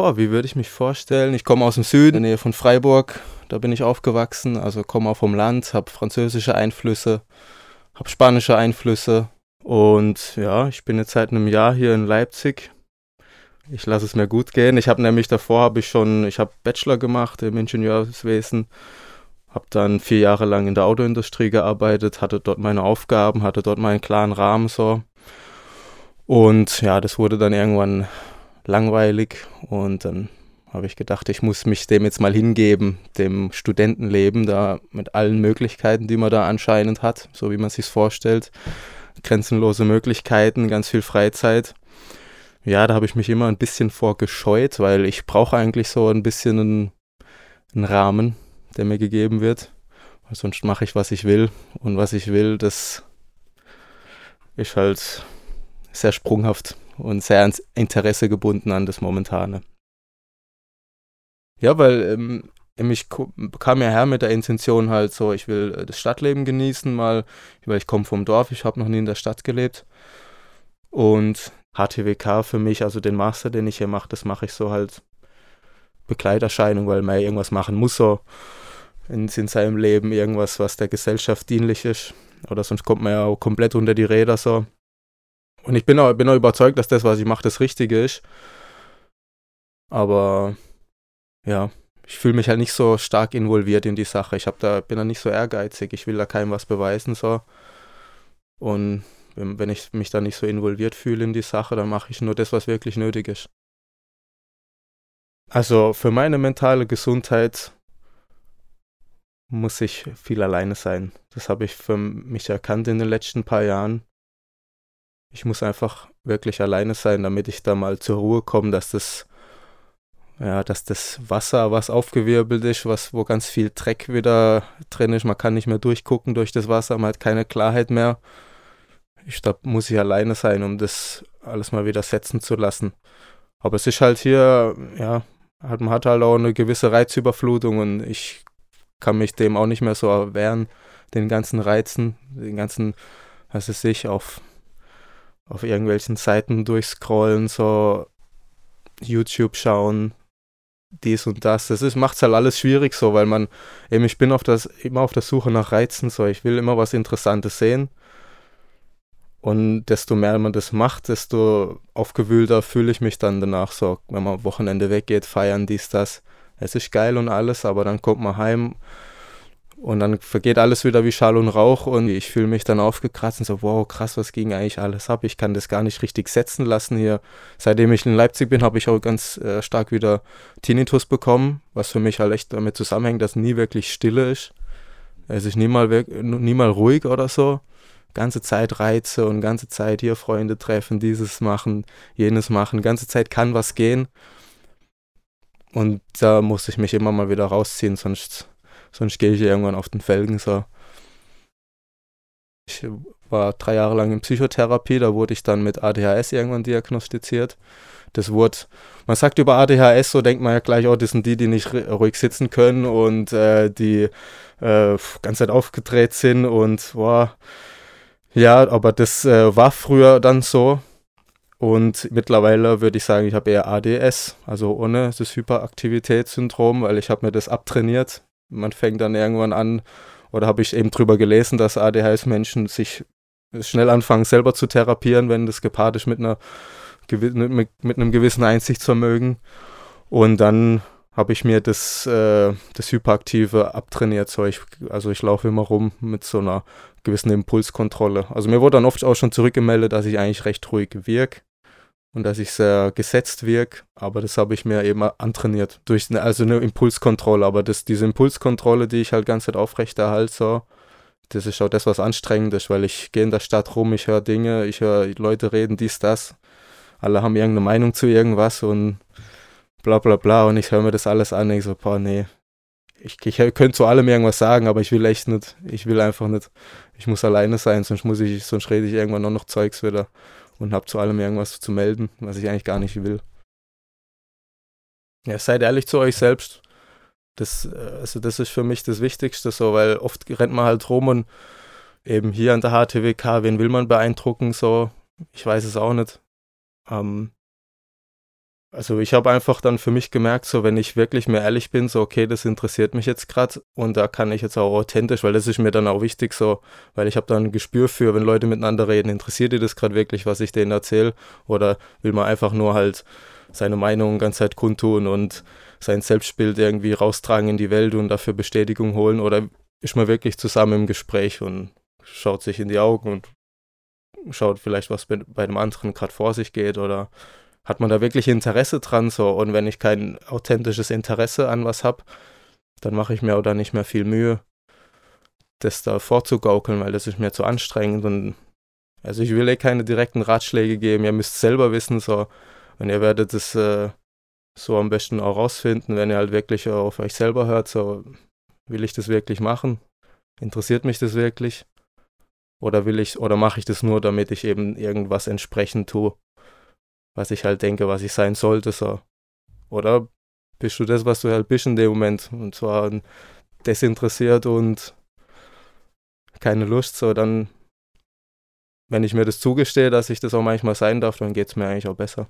Boah, wie würde ich mich vorstellen? Ich komme aus dem Süden, in der Nähe von Freiburg. Da bin ich aufgewachsen, also komme auch vom Land, habe französische Einflüsse, habe spanische Einflüsse. Und ja, ich bin jetzt seit einem Jahr hier in Leipzig. Ich lasse es mir gut gehen. Ich habe nämlich davor habe ich schon, ich habe Bachelor gemacht im Ingenieurswesen, habe dann vier Jahre lang in der Autoindustrie gearbeitet, hatte dort meine Aufgaben, hatte dort meinen klaren Rahmen so. Und ja, das wurde dann irgendwann langweilig und dann habe ich gedacht, ich muss mich dem jetzt mal hingeben, dem Studentenleben da mit allen Möglichkeiten, die man da anscheinend hat, so wie man sich vorstellt, grenzenlose Möglichkeiten, ganz viel Freizeit. Ja, da habe ich mich immer ein bisschen vorgescheut, weil ich brauche eigentlich so ein bisschen einen, einen Rahmen, der mir gegeben wird. Weil sonst mache ich, was ich will. Und was ich will, das ist halt sehr sprunghaft und sehr ans Interesse gebunden an das Momentane. Ja, weil ähm, ich kam ja her mit der Intention halt so, ich will äh, das Stadtleben genießen mal, weil ich komme vom Dorf, ich habe noch nie in der Stadt gelebt. Und HTWK für mich, also den Master, den ich hier mache, das mache ich so halt Begleiterscheinung, weil man ja irgendwas machen muss so in, in seinem Leben, irgendwas, was der Gesellschaft dienlich ist. Oder sonst kommt man ja auch komplett unter die Räder so. Und ich bin auch, bin auch überzeugt, dass das, was ich mache, das Richtige ist. Aber ja, ich fühle mich halt nicht so stark involviert in die Sache. Ich da, bin da nicht so ehrgeizig. Ich will da keinem was beweisen so. Und wenn ich mich da nicht so involviert fühle in die Sache, dann mache ich nur das, was wirklich nötig ist. Also für meine mentale Gesundheit muss ich viel alleine sein. Das habe ich für mich erkannt in den letzten paar Jahren. Ich muss einfach wirklich alleine sein, damit ich da mal zur Ruhe komme, dass das, ja, dass das Wasser, was aufgewirbelt ist, was, wo ganz viel Dreck wieder drin ist, man kann nicht mehr durchgucken durch das Wasser, man hat keine Klarheit mehr. Ich glaube, muss ich alleine sein, um das alles mal wieder setzen zu lassen. Aber es ist halt hier, ja, man hat halt auch eine gewisse Reizüberflutung und ich kann mich dem auch nicht mehr so erwehren, den ganzen Reizen, den ganzen, was weiß ich, auf auf irgendwelchen Seiten durchscrollen, so YouTube schauen, dies und das. Das ist, macht's halt alles schwierig so, weil man, eben, ich bin auf das, immer auf der Suche nach Reizen, so, ich will immer was Interessantes sehen. Und desto mehr man das macht, desto aufgewühlter fühle ich mich dann danach so, wenn man am Wochenende weggeht, feiern, dies, das. Es ist geil und alles, aber dann kommt man heim und dann vergeht alles wieder wie Schall und Rauch und ich fühle mich dann aufgekratzt und so, wow, krass, was ging eigentlich alles ab? Ich kann das gar nicht richtig setzen lassen hier. Seitdem ich in Leipzig bin, habe ich auch ganz äh, stark wieder Tinnitus bekommen, was für mich halt echt damit zusammenhängt, dass nie wirklich Stille ist. Es ist nie mal, nie mal ruhig oder so. Ganze Zeit Reize und ganze Zeit hier Freunde treffen, dieses machen, jenes machen. Ganze Zeit kann was gehen. Und da muss ich mich immer mal wieder rausziehen, sonst sonst gehe ich irgendwann auf den Felgen so. Ich war drei Jahre lang in Psychotherapie, da wurde ich dann mit ADHS irgendwann diagnostiziert. Das wurde, man sagt über ADHS, so denkt man ja gleich, oh, das sind die, die nicht ruhig sitzen können und äh, die äh, ganz Zeit aufgedreht sind und boah, ja, aber das äh, war früher dann so. Und mittlerweile würde ich sagen, ich habe eher ADS, also ohne das Hyperaktivitätssyndrom, weil ich habe mir das abtrainiert man fängt dann irgendwann an, oder habe ich eben drüber gelesen, dass ADHS-Menschen sich schnell anfangen, selber zu therapieren, wenn das gepaart ist mit, einer, mit, mit einem gewissen Einsichtsvermögen. Und dann habe ich mir das, äh, das Hyperaktive abtrainiert. So ich, also ich laufe immer rum mit so einer gewissen Impulskontrolle. Also mir wurde dann oft auch schon zurückgemeldet, dass ich eigentlich recht ruhig wirke und dass ich sehr gesetzt wirke, aber das habe ich mir eben antrainiert durch eine, also eine Impulskontrolle, aber das, diese Impulskontrolle, die ich halt ganz Zeit aufrechterhalte, so, das ist auch das, was anstrengend ist, weil ich gehe in der Stadt rum, ich höre Dinge, ich höre Leute reden, dies, das, alle haben irgendeine Meinung zu irgendwas und bla bla bla. Und ich höre mir das alles an und ich so, boah, nee, ich, ich könnte zu allem irgendwas sagen, aber ich will echt nicht, ich will einfach nicht, ich muss alleine sein, sonst muss ich, sonst rede ich irgendwann noch, noch Zeugs wieder und habe zu allem irgendwas zu melden, was ich eigentlich gar nicht will. Ja, seid ehrlich zu euch selbst. Das, äh, also das ist für mich das Wichtigste so, weil oft rennt man halt rum und eben hier an der HTWK, wen will man beeindrucken so? ich weiß es auch nicht. Ähm, also ich habe einfach dann für mich gemerkt, so wenn ich wirklich mehr ehrlich bin, so okay, das interessiert mich jetzt gerade und da kann ich jetzt auch authentisch, weil das ist mir dann auch wichtig so, weil ich habe dann ein Gespür für, wenn Leute miteinander reden, interessiert ihr das gerade wirklich, was ich denen erzähle oder will man einfach nur halt seine Meinung ganz Zeit kundtun und sein Selbstbild irgendwie raustragen in die Welt und dafür Bestätigung holen? Oder ist man wirklich zusammen im Gespräch und schaut sich in die Augen und schaut vielleicht, was bei dem anderen gerade vor sich geht? Oder hat man da wirklich Interesse dran so und wenn ich kein authentisches Interesse an was habe, dann mache ich mir auch da nicht mehr viel Mühe, das da vorzugaukeln, weil das ist mir zu anstrengend und also ich will eh keine direkten Ratschläge geben, ihr müsst selber wissen so und ihr werdet es äh, so am besten auch rausfinden, wenn ihr halt wirklich auf euch selber hört, so will ich das wirklich machen? Interessiert mich das wirklich? Oder will ich, oder mache ich das nur, damit ich eben irgendwas entsprechend tue? Was ich halt denke, was ich sein sollte. So. Oder bist du das, was du halt bist in dem Moment? Und zwar desinteressiert und keine Lust. So, dann, wenn ich mir das zugestehe, dass ich das auch manchmal sein darf, dann geht es mir eigentlich auch besser.